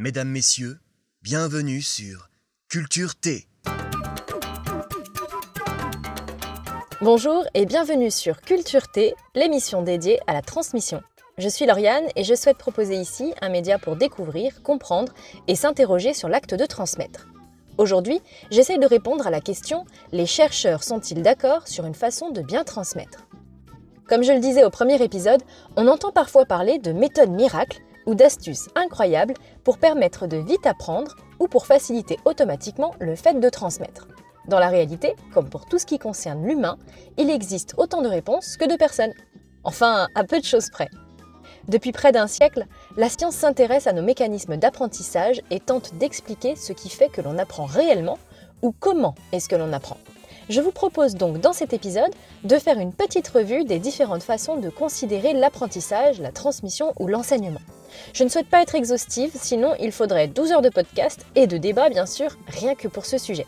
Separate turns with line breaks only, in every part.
Mesdames, Messieurs, bienvenue sur Culture T.
Bonjour et bienvenue sur Culture T, l'émission dédiée à la transmission. Je suis Lauriane et je souhaite proposer ici un média pour découvrir, comprendre et s'interroger sur l'acte de transmettre. Aujourd'hui, j'essaye de répondre à la question les chercheurs sont-ils d'accord sur une façon de bien transmettre? Comme je le disais au premier épisode, on entend parfois parler de méthodes miracles ou d'astuces incroyables pour permettre de vite apprendre ou pour faciliter automatiquement le fait de transmettre. Dans la réalité, comme pour tout ce qui concerne l'humain, il existe autant de réponses que de personnes. Enfin, à peu de choses près. Depuis près d'un siècle, la science s'intéresse à nos mécanismes d'apprentissage et tente d'expliquer ce qui fait que l'on apprend réellement ou comment est-ce que l'on apprend. Je vous propose donc dans cet épisode de faire une petite revue des différentes façons de considérer l'apprentissage, la transmission ou l'enseignement. Je ne souhaite pas être exhaustive, sinon il faudrait 12 heures de podcast et de débat bien sûr, rien que pour ce sujet.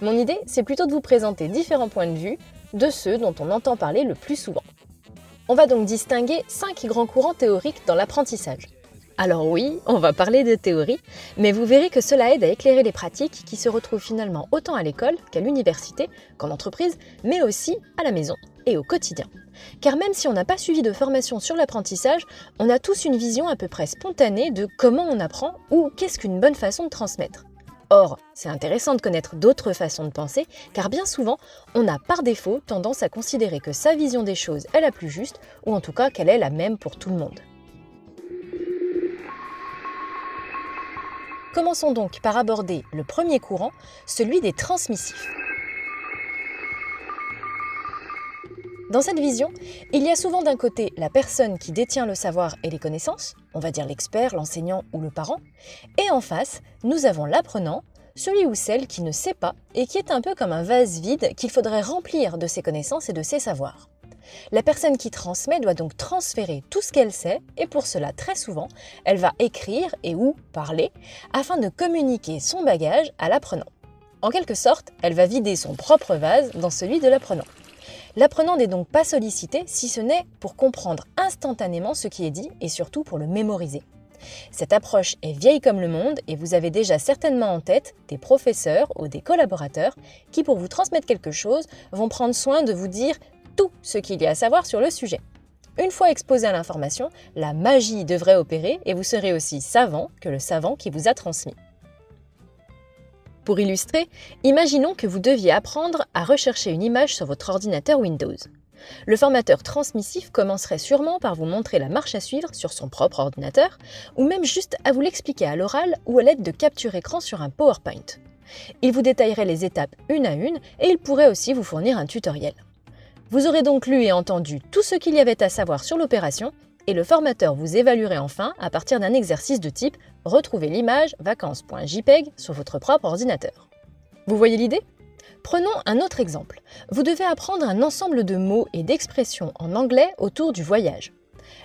Mon idée, c'est plutôt de vous présenter différents points de vue de ceux dont on entend parler le plus souvent. On va donc distinguer 5 grands courants théoriques dans l'apprentissage. Alors oui, on va parler de théorie, mais vous verrez que cela aide à éclairer les pratiques qui se retrouvent finalement autant à l'école qu'à l'université, qu'en entreprise, mais aussi à la maison et au quotidien. Car même si on n'a pas suivi de formation sur l'apprentissage, on a tous une vision à peu près spontanée de comment on apprend ou qu'est-ce qu'une bonne façon de transmettre. Or, c'est intéressant de connaître d'autres façons de penser, car bien souvent, on a par défaut tendance à considérer que sa vision des choses est la plus juste, ou en tout cas qu'elle est la même pour tout le monde. Commençons donc par aborder le premier courant, celui des transmissifs. Dans cette vision, il y a souvent d'un côté la personne qui détient le savoir et les connaissances, on va dire l'expert, l'enseignant ou le parent, et en face, nous avons l'apprenant, celui ou celle qui ne sait pas et qui est un peu comme un vase vide qu'il faudrait remplir de ses connaissances et de ses savoirs. La personne qui transmet doit donc transférer tout ce qu'elle sait et pour cela, très souvent, elle va écrire et ou parler afin de communiquer son bagage à l'apprenant. En quelque sorte, elle va vider son propre vase dans celui de l'apprenant. L'apprenant n'est donc pas sollicité si ce n'est pour comprendre instantanément ce qui est dit et surtout pour le mémoriser. Cette approche est vieille comme le monde et vous avez déjà certainement en tête des professeurs ou des collaborateurs qui, pour vous transmettre quelque chose, vont prendre soin de vous dire tout ce qu'il y a à savoir sur le sujet. Une fois exposé à l'information, la magie devrait opérer et vous serez aussi savant que le savant qui vous a transmis. Pour illustrer, imaginons que vous deviez apprendre à rechercher une image sur votre ordinateur Windows. Le formateur transmissif commencerait sûrement par vous montrer la marche à suivre sur son propre ordinateur, ou même juste à vous l'expliquer à l'oral ou à l'aide de capture écran sur un PowerPoint. Il vous détaillerait les étapes une à une et il pourrait aussi vous fournir un tutoriel. Vous aurez donc lu et entendu tout ce qu'il y avait à savoir sur l'opération et le formateur vous évaluerait enfin à partir d'un exercice de type Retrouver l'image vacances.jpeg sur votre propre ordinateur. Vous voyez l'idée? Prenons un autre exemple. Vous devez apprendre un ensemble de mots et d'expressions en anglais autour du voyage.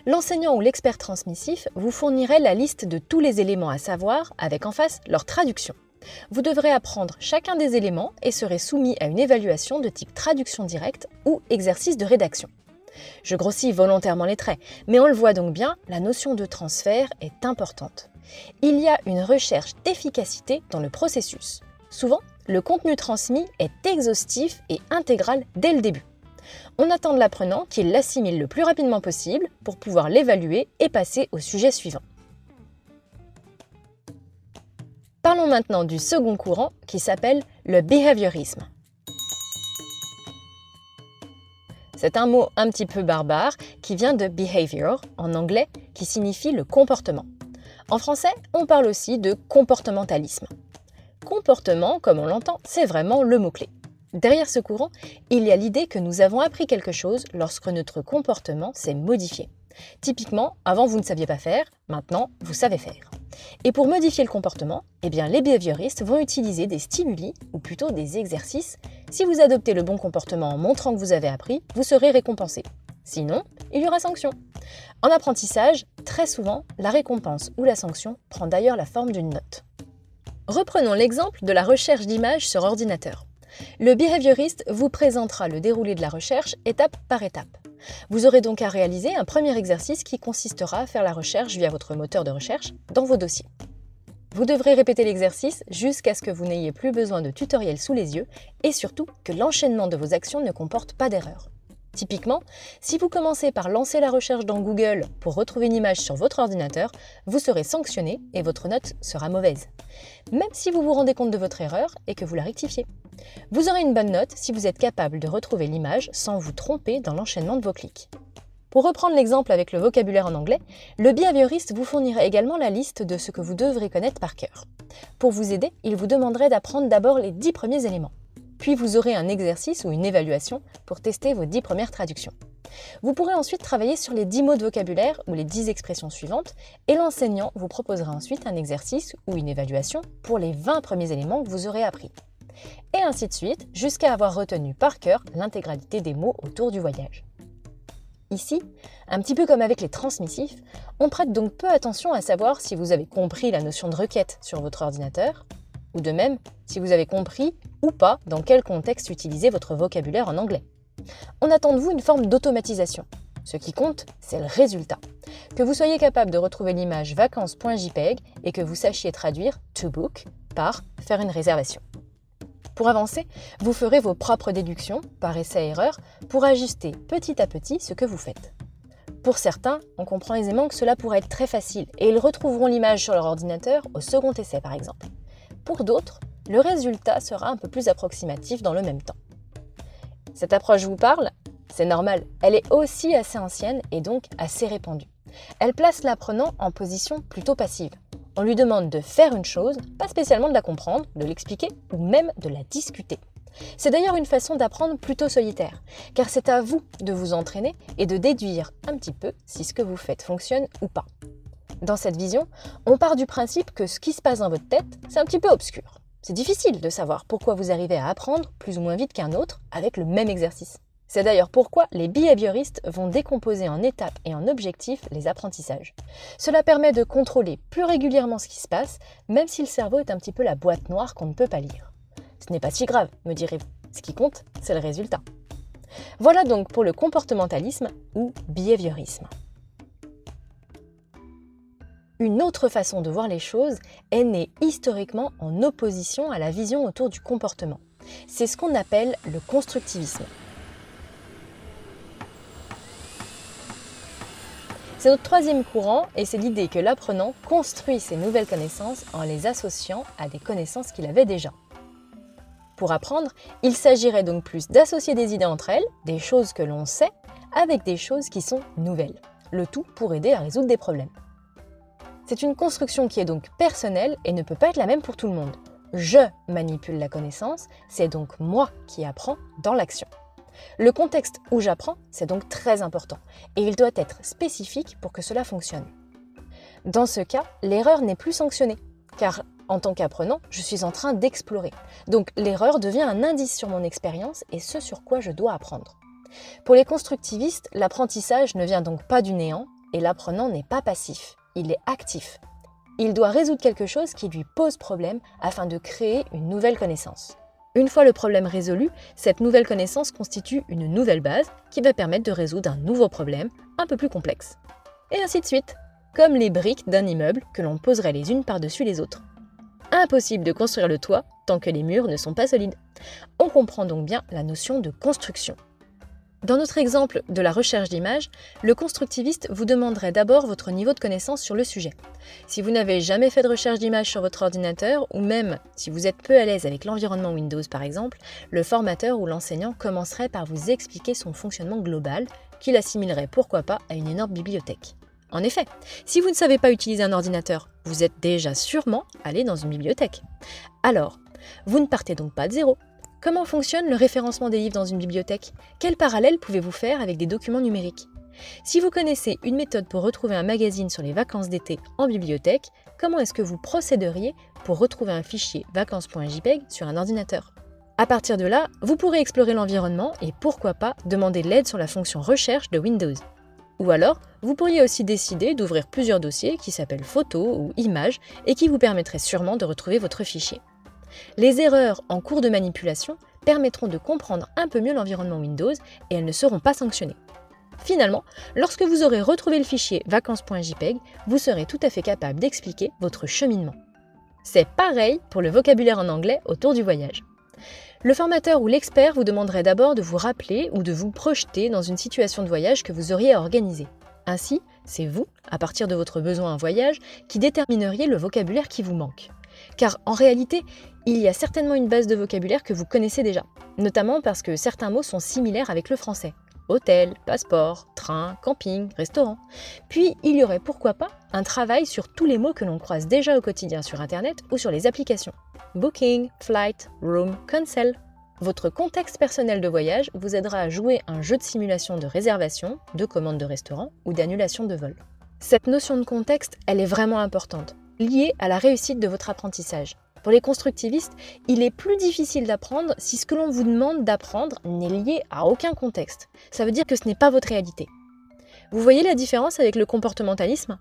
L'enseignant ou l'expert transmissif vous fournirait la liste de tous les éléments à savoir avec en face leur traduction. Vous devrez apprendre chacun des éléments et serez soumis à une évaluation de type traduction directe ou exercice de rédaction. Je grossis volontairement les traits, mais on le voit donc bien, la notion de transfert est importante. Il y a une recherche d'efficacité dans le processus. Souvent, le contenu transmis est exhaustif et intégral dès le début. On attend de l'apprenant qu'il l'assimile le plus rapidement possible pour pouvoir l'évaluer et passer au sujet suivant. Parlons maintenant du second courant qui s'appelle le behaviorisme. C'est un mot un petit peu barbare qui vient de behavior en anglais qui signifie le comportement. En français, on parle aussi de comportementalisme. Comportement, comme on l'entend, c'est vraiment le mot-clé. Derrière ce courant, il y a l'idée que nous avons appris quelque chose lorsque notre comportement s'est modifié. Typiquement, avant vous ne saviez pas faire, maintenant vous savez faire. Et pour modifier le comportement, eh les behavioristes vont utiliser des stimuli, ou plutôt des exercices. Si vous adoptez le bon comportement en montrant que vous avez appris, vous serez récompensé. Sinon, il y aura sanction. En apprentissage, très souvent, la récompense ou la sanction prend d'ailleurs la forme d'une note. Reprenons l'exemple de la recherche d'images sur ordinateur. Le behavioriste vous présentera le déroulé de la recherche étape par étape. Vous aurez donc à réaliser un premier exercice qui consistera à faire la recherche via votre moteur de recherche dans vos dossiers. Vous devrez répéter l'exercice jusqu'à ce que vous n'ayez plus besoin de tutoriel sous les yeux et surtout que l'enchaînement de vos actions ne comporte pas d'erreur. Typiquement, si vous commencez par lancer la recherche dans Google pour retrouver une image sur votre ordinateur, vous serez sanctionné et votre note sera mauvaise, même si vous vous rendez compte de votre erreur et que vous la rectifiez. Vous aurez une bonne note si vous êtes capable de retrouver l'image sans vous tromper dans l'enchaînement de vos clics. Pour reprendre l'exemple avec le vocabulaire en anglais, le behavioriste vous fournira également la liste de ce que vous devrez connaître par cœur. Pour vous aider, il vous demanderait d'apprendre d'abord les 10 premiers éléments. Puis vous aurez un exercice ou une évaluation pour tester vos 10 premières traductions. Vous pourrez ensuite travailler sur les 10 mots de vocabulaire ou les 10 expressions suivantes et l'enseignant vous proposera ensuite un exercice ou une évaluation pour les 20 premiers éléments que vous aurez appris. Et ainsi de suite jusqu'à avoir retenu par cœur l'intégralité des mots autour du voyage. Ici, un petit peu comme avec les transmissifs, on prête donc peu attention à savoir si vous avez compris la notion de requête sur votre ordinateur, ou de même si vous avez compris ou pas dans quel contexte utiliser votre vocabulaire en anglais. On attend de vous une forme d'automatisation. Ce qui compte, c'est le résultat. Que vous soyez capable de retrouver l'image vacances.jpg et que vous sachiez traduire to book par faire une réservation. Pour avancer, vous ferez vos propres déductions, par essai-erreur, pour ajuster petit à petit ce que vous faites. Pour certains, on comprend aisément que cela pourrait être très facile et ils retrouveront l'image sur leur ordinateur au second essai par exemple. Pour d'autres, le résultat sera un peu plus approximatif dans le même temps. Cette approche vous parle? C'est normal, elle est aussi assez ancienne et donc assez répandue. Elle place l'apprenant en position plutôt passive. On lui demande de faire une chose, pas spécialement de la comprendre, de l'expliquer ou même de la discuter. C'est d'ailleurs une façon d'apprendre plutôt solitaire, car c'est à vous de vous entraîner et de déduire un petit peu si ce que vous faites fonctionne ou pas. Dans cette vision, on part du principe que ce qui se passe dans votre tête, c'est un petit peu obscur. C'est difficile de savoir pourquoi vous arrivez à apprendre plus ou moins vite qu'un autre avec le même exercice. C'est d'ailleurs pourquoi les behavioristes vont décomposer en étapes et en objectifs les apprentissages. Cela permet de contrôler plus régulièrement ce qui se passe, même si le cerveau est un petit peu la boîte noire qu'on ne peut pas lire. Ce n'est pas si grave, me direz-vous. Ce qui compte, c'est le résultat. Voilà donc pour le comportementalisme ou behaviorisme. Une autre façon de voir les choses est née historiquement en opposition à la vision autour du comportement. C'est ce qu'on appelle le constructivisme. C'est notre troisième courant et c'est l'idée que l'apprenant construit ses nouvelles connaissances en les associant à des connaissances qu'il avait déjà. Pour apprendre, il s'agirait donc plus d'associer des idées entre elles, des choses que l'on sait, avec des choses qui sont nouvelles. Le tout pour aider à résoudre des problèmes. C'est une construction qui est donc personnelle et ne peut pas être la même pour tout le monde. Je manipule la connaissance, c'est donc moi qui apprends dans l'action. Le contexte où j'apprends, c'est donc très important et il doit être spécifique pour que cela fonctionne. Dans ce cas, l'erreur n'est plus sanctionnée, car en tant qu'apprenant, je suis en train d'explorer. Donc l'erreur devient un indice sur mon expérience et ce sur quoi je dois apprendre. Pour les constructivistes, l'apprentissage ne vient donc pas du néant et l'apprenant n'est pas passif il est actif. Il doit résoudre quelque chose qui lui pose problème afin de créer une nouvelle connaissance. Une fois le problème résolu, cette nouvelle connaissance constitue une nouvelle base qui va permettre de résoudre un nouveau problème un peu plus complexe. Et ainsi de suite, comme les briques d'un immeuble que l'on poserait les unes par-dessus les autres. Impossible de construire le toit tant que les murs ne sont pas solides. On comprend donc bien la notion de construction. Dans notre exemple de la recherche d'images, le constructiviste vous demanderait d'abord votre niveau de connaissance sur le sujet. Si vous n'avez jamais fait de recherche d'images sur votre ordinateur, ou même si vous êtes peu à l'aise avec l'environnement Windows par exemple, le formateur ou l'enseignant commencerait par vous expliquer son fonctionnement global, qu'il assimilerait pourquoi pas à une énorme bibliothèque. En effet, si vous ne savez pas utiliser un ordinateur, vous êtes déjà sûrement allé dans une bibliothèque. Alors, vous ne partez donc pas de zéro, Comment fonctionne le référencement des livres dans une bibliothèque? Quel parallèle pouvez-vous faire avec des documents numériques? Si vous connaissez une méthode pour retrouver un magazine sur les vacances d'été en bibliothèque, comment est-ce que vous procéderiez pour retrouver un fichier vacances.jpg sur un ordinateur? À partir de là, vous pourrez explorer l'environnement et pourquoi pas demander de l'aide sur la fonction recherche de Windows. Ou alors, vous pourriez aussi décider d'ouvrir plusieurs dossiers qui s'appellent photos ou images et qui vous permettraient sûrement de retrouver votre fichier. Les erreurs en cours de manipulation permettront de comprendre un peu mieux l'environnement Windows et elles ne seront pas sanctionnées. Finalement, lorsque vous aurez retrouvé le fichier vacances.jpg, vous serez tout à fait capable d'expliquer votre cheminement. C'est pareil pour le vocabulaire en anglais autour du voyage. Le formateur ou l'expert vous demanderait d'abord de vous rappeler ou de vous projeter dans une situation de voyage que vous auriez à organiser. Ainsi, c'est vous, à partir de votre besoin en voyage, qui détermineriez le vocabulaire qui vous manque. Car en réalité, il y a certainement une base de vocabulaire que vous connaissez déjà, notamment parce que certains mots sont similaires avec le français. Hôtel, passeport, train, camping, restaurant. Puis il y aurait pourquoi pas un travail sur tous les mots que l'on croise déjà au quotidien sur Internet ou sur les applications. Booking, flight, room, cancel. Votre contexte personnel de voyage vous aidera à jouer un jeu de simulation de réservation, de commande de restaurant ou d'annulation de vol. Cette notion de contexte, elle est vraiment importante, liée à la réussite de votre apprentissage. Pour les constructivistes, il est plus difficile d'apprendre si ce que l'on vous demande d'apprendre n'est lié à aucun contexte. Ça veut dire que ce n'est pas votre réalité. Vous voyez la différence avec le comportementalisme?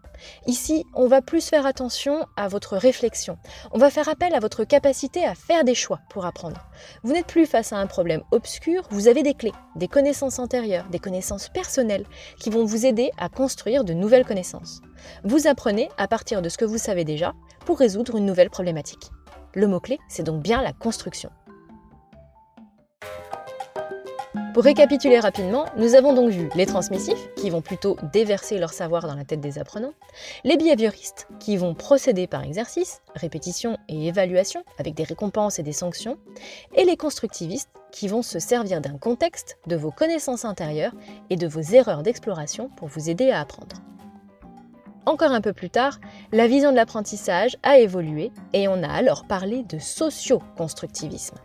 Ici, on va plus faire attention à votre réflexion. On va faire appel à votre capacité à faire des choix pour apprendre. Vous n'êtes plus face à un problème obscur, vous avez des clés, des connaissances antérieures, des connaissances personnelles qui vont vous aider à construire de nouvelles connaissances. Vous apprenez à partir de ce que vous savez déjà pour résoudre une nouvelle problématique. Le mot-clé, c'est donc bien la construction. Pour récapituler rapidement, nous avons donc vu les transmissifs, qui vont plutôt déverser leur savoir dans la tête des apprenants, les behavioristes, qui vont procéder par exercice, répétition et évaluation, avec des récompenses et des sanctions, et les constructivistes, qui vont se servir d'un contexte, de vos connaissances intérieures et de vos erreurs d'exploration pour vous aider à apprendre. Encore un peu plus tard, la vision de l'apprentissage a évolué et on a alors parlé de socio-constructivisme.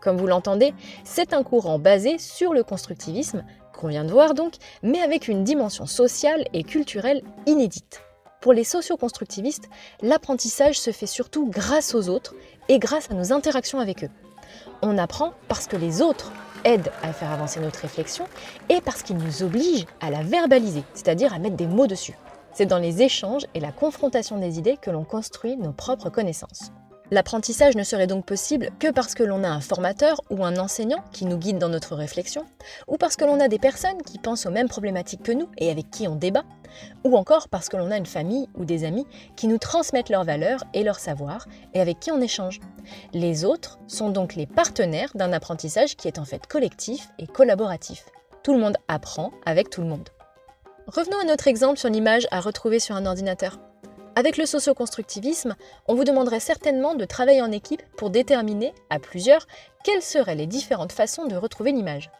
Comme vous l'entendez, c'est un courant basé sur le constructivisme, qu'on vient de voir donc, mais avec une dimension sociale et culturelle inédite. Pour les socio-constructivistes, l'apprentissage se fait surtout grâce aux autres et grâce à nos interactions avec eux. On apprend parce que les autres aident à faire avancer notre réflexion et parce qu'ils nous obligent à la verbaliser, c'est-à-dire à mettre des mots dessus. C'est dans les échanges et la confrontation des idées que l'on construit nos propres connaissances. L'apprentissage ne serait donc possible que parce que l'on a un formateur ou un enseignant qui nous guide dans notre réflexion, ou parce que l'on a des personnes qui pensent aux mêmes problématiques que nous et avec qui on débat, ou encore parce que l'on a une famille ou des amis qui nous transmettent leurs valeurs et leurs savoirs et avec qui on échange. Les autres sont donc les partenaires d'un apprentissage qui est en fait collectif et collaboratif. Tout le monde apprend avec tout le monde. Revenons à notre exemple sur l'image à retrouver sur un ordinateur. Avec le socioconstructivisme, on vous demanderait certainement de travailler en équipe pour déterminer, à plusieurs, quelles seraient les différentes façons de retrouver l'image.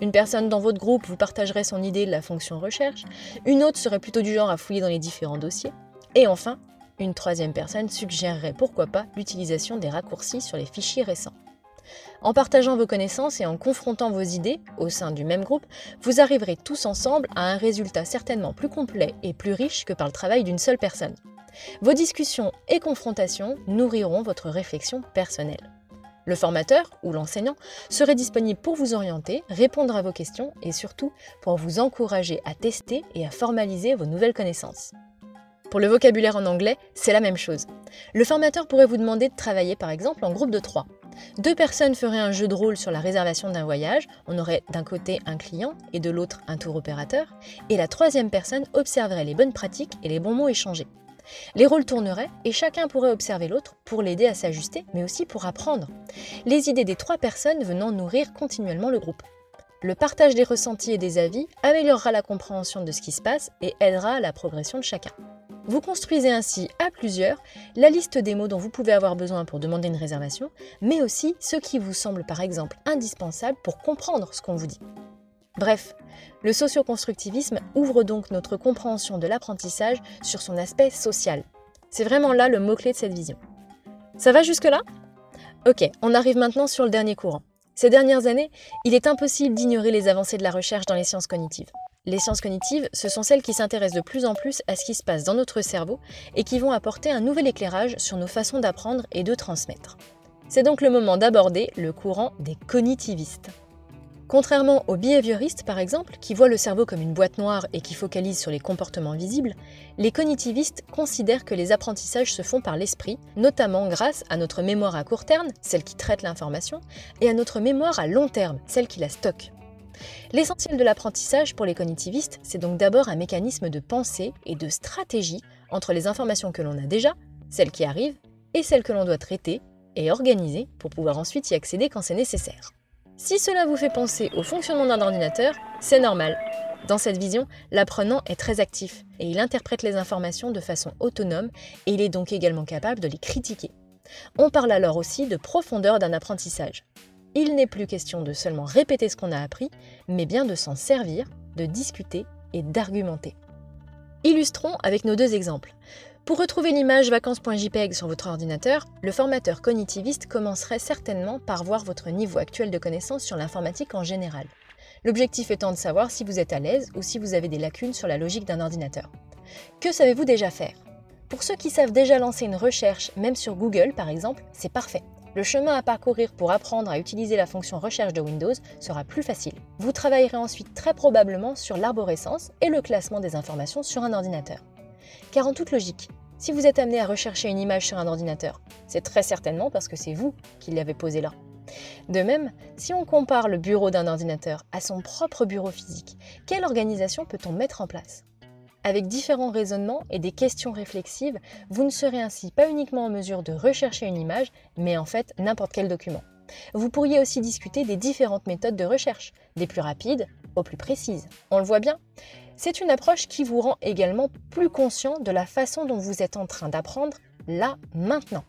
Une personne dans votre groupe vous partagerait son idée de la fonction recherche, une autre serait plutôt du genre à fouiller dans les différents dossiers, et enfin, une troisième personne suggérerait pourquoi pas l'utilisation des raccourcis sur les fichiers récents. En partageant vos connaissances et en confrontant vos idées au sein du même groupe, vous arriverez tous ensemble à un résultat certainement plus complet et plus riche que par le travail d'une seule personne. Vos discussions et confrontations nourriront votre réflexion personnelle. Le formateur ou l'enseignant serait disponible pour vous orienter, répondre à vos questions et surtout pour vous encourager à tester et à formaliser vos nouvelles connaissances. Pour le vocabulaire en anglais, c'est la même chose. Le formateur pourrait vous demander de travailler par exemple en groupe de trois. Deux personnes feraient un jeu de rôle sur la réservation d'un voyage. On aurait d'un côté un client et de l'autre un tour opérateur. Et la troisième personne observerait les bonnes pratiques et les bons mots échangés. Les rôles tourneraient et chacun pourrait observer l'autre pour l'aider à s'ajuster, mais aussi pour apprendre. Les idées des trois personnes venant nourrir continuellement le groupe. Le partage des ressentis et des avis améliorera la compréhension de ce qui se passe et aidera à la progression de chacun. Vous construisez ainsi à plusieurs la liste des mots dont vous pouvez avoir besoin pour demander une réservation, mais aussi ceux qui vous semblent par exemple indispensables pour comprendre ce qu'on vous dit. Bref, le socioconstructivisme ouvre donc notre compréhension de l'apprentissage sur son aspect social. C'est vraiment là le mot-clé de cette vision. Ça va jusque-là? Ok, on arrive maintenant sur le dernier courant. Ces dernières années, il est impossible d'ignorer les avancées de la recherche dans les sciences cognitives. Les sciences cognitives, ce sont celles qui s'intéressent de plus en plus à ce qui se passe dans notre cerveau et qui vont apporter un nouvel éclairage sur nos façons d'apprendre et de transmettre. C'est donc le moment d'aborder le courant des cognitivistes. Contrairement aux behavioristes, par exemple, qui voient le cerveau comme une boîte noire et qui focalisent sur les comportements visibles, les cognitivistes considèrent que les apprentissages se font par l'esprit, notamment grâce à notre mémoire à court terme, celle qui traite l'information, et à notre mémoire à long terme, celle qui la stocke. L'essentiel de l'apprentissage pour les cognitivistes, c'est donc d'abord un mécanisme de pensée et de stratégie entre les informations que l'on a déjà, celles qui arrivent et celles que l'on doit traiter et organiser pour pouvoir ensuite y accéder quand c'est nécessaire. Si cela vous fait penser au fonctionnement d'un ordinateur, c'est normal. Dans cette vision, l'apprenant est très actif et il interprète les informations de façon autonome et il est donc également capable de les critiquer. On parle alors aussi de profondeur d'un apprentissage. Il n'est plus question de seulement répéter ce qu'on a appris, mais bien de s'en servir, de discuter et d'argumenter. Illustrons avec nos deux exemples. Pour retrouver l'image vacances.jpg sur votre ordinateur, le formateur cognitiviste commencerait certainement par voir votre niveau actuel de connaissance sur l'informatique en général. L'objectif étant de savoir si vous êtes à l'aise ou si vous avez des lacunes sur la logique d'un ordinateur. Que savez-vous déjà faire? Pour ceux qui savent déjà lancer une recherche, même sur Google par exemple, c'est parfait. Le chemin à parcourir pour apprendre à utiliser la fonction recherche de Windows sera plus facile. Vous travaillerez ensuite très probablement sur l'arborescence et le classement des informations sur un ordinateur. Car en toute logique, si vous êtes amené à rechercher une image sur un ordinateur, c'est très certainement parce que c'est vous qui l'avez posée là. De même, si on compare le bureau d'un ordinateur à son propre bureau physique, quelle organisation peut-on mettre en place? Avec différents raisonnements et des questions réflexives, vous ne serez ainsi pas uniquement en mesure de rechercher une image, mais en fait n'importe quel document. Vous pourriez aussi discuter des différentes méthodes de recherche, des plus rapides aux plus précises. On le voit bien, c'est une approche qui vous rend également plus conscient de la façon dont vous êtes en train d'apprendre là, maintenant.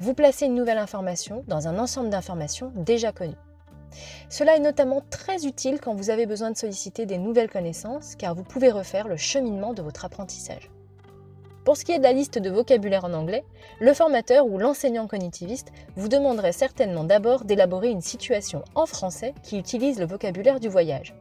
Vous placez une nouvelle information dans un ensemble d'informations déjà connues. Cela est notamment très utile quand vous avez besoin de solliciter des nouvelles connaissances car vous pouvez refaire le cheminement de votre apprentissage. Pour ce qui est de la liste de vocabulaire en anglais, le formateur ou l'enseignant cognitiviste vous demanderait certainement d'abord d'élaborer une situation en français qui utilise le vocabulaire du voyage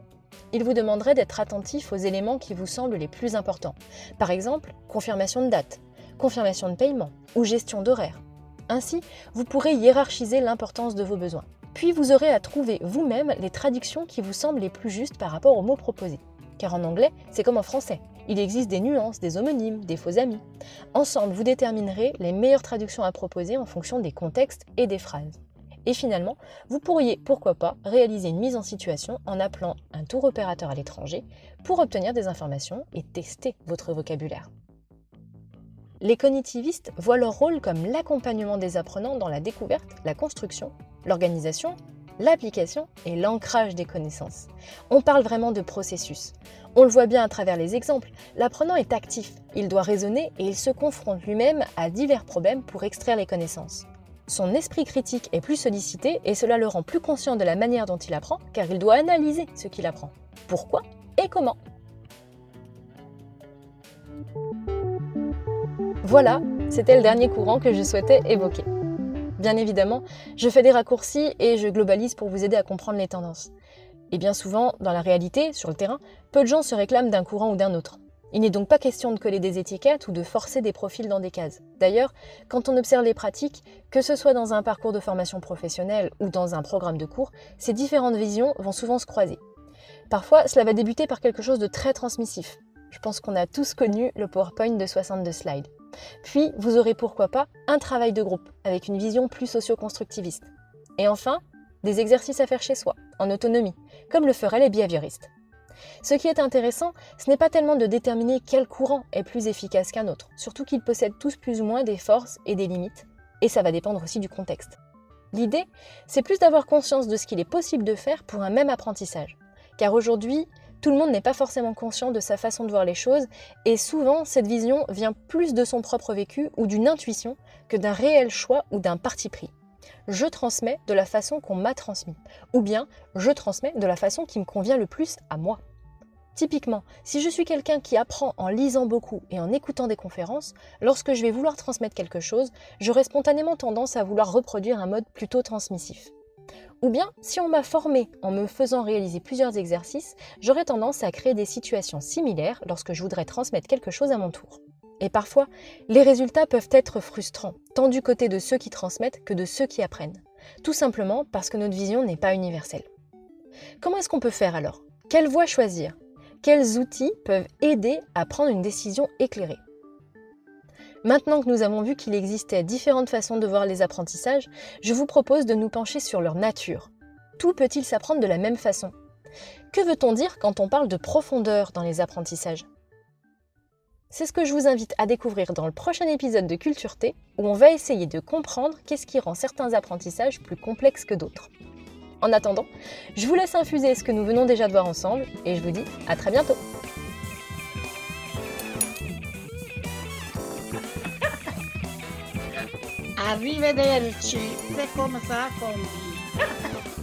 il vous demanderait d'être attentif aux éléments qui vous semblent les plus importants. Par exemple, confirmation de date, confirmation de paiement ou gestion d'horaire. Ainsi, vous pourrez hiérarchiser l'importance de vos besoins. Puis vous aurez à trouver vous-même les traductions qui vous semblent les plus justes par rapport aux mots proposés. Car en anglais, c'est comme en français. Il existe des nuances, des homonymes, des faux amis. Ensemble, vous déterminerez les meilleures traductions à proposer en fonction des contextes et des phrases. Et finalement, vous pourriez, pourquoi pas, réaliser une mise en situation en appelant un tour opérateur à l'étranger pour obtenir des informations et tester votre vocabulaire. Les cognitivistes voient leur rôle comme l'accompagnement des apprenants dans la découverte, la construction, l'organisation, l'application et l'ancrage des connaissances. On parle vraiment de processus. On le voit bien à travers les exemples, l'apprenant est actif, il doit raisonner et il se confronte lui-même à divers problèmes pour extraire les connaissances. Son esprit critique est plus sollicité et cela le rend plus conscient de la manière dont il apprend car il doit analyser ce qu'il apprend. Pourquoi et comment? Voilà, c'était le dernier courant que je souhaitais évoquer. Bien évidemment, je fais des raccourcis et je globalise pour vous aider à comprendre les tendances. Et bien souvent, dans la réalité, sur le terrain, peu de gens se réclament d'un courant ou d'un autre. Il n'est donc pas question de coller des étiquettes ou de forcer des profils dans des cases. D'ailleurs, quand on observe les pratiques, que ce soit dans un parcours de formation professionnelle ou dans un programme de cours, ces différentes visions vont souvent se croiser. Parfois, cela va débuter par quelque chose de très transmissif. Je pense qu'on a tous connu le PowerPoint de 62 slides. Puis, vous aurez pourquoi pas un travail de groupe avec une vision plus socio-constructiviste. Et enfin, des exercices à faire chez soi, en autonomie, comme le feraient les behavioristes. Ce qui est intéressant, ce n'est pas tellement de déterminer quel courant est plus efficace qu'un autre, surtout qu'ils possèdent tous plus ou moins des forces et des limites, et ça va dépendre aussi du contexte. L'idée, c'est plus d'avoir conscience de ce qu'il est possible de faire pour un même apprentissage. Car aujourd'hui, tout le monde n'est pas forcément conscient de sa façon de voir les choses, et souvent cette vision vient plus de son propre vécu ou d'une intuition que d'un réel choix ou d'un parti pris. Je transmets de la façon qu'on m'a transmis, ou bien je transmets de la façon qui me convient le plus à moi. Typiquement, si je suis quelqu'un qui apprend en lisant beaucoup et en écoutant des conférences, lorsque je vais vouloir transmettre quelque chose, j'aurai spontanément tendance à vouloir reproduire un mode plutôt transmissif. Ou bien, si on m'a formé en me faisant réaliser plusieurs exercices, j'aurais tendance à créer des situations similaires lorsque je voudrais transmettre quelque chose à mon tour. Et parfois, les résultats peuvent être frustrants, tant du côté de ceux qui transmettent que de ceux qui apprennent. Tout simplement parce que notre vision n'est pas universelle. Comment est-ce qu'on peut faire alors? Quelle voie choisir? Quels outils peuvent aider à prendre une décision éclairée? Maintenant que nous avons vu qu'il existait différentes façons de voir les apprentissages, je vous propose de nous pencher sur leur nature. Tout peut-il s'apprendre de la même façon? Que veut-on dire quand on parle de profondeur dans les apprentissages? C'est ce que je vous invite à découvrir dans le prochain épisode de Culture T, où on va essayer de comprendre qu'est-ce qui rend certains apprentissages plus complexes que d'autres. En attendant, je vous laisse infuser ce que nous venons déjà de voir ensemble, et je vous dis à très bientôt
Arrivederci, c'est comme ça qu'on dit.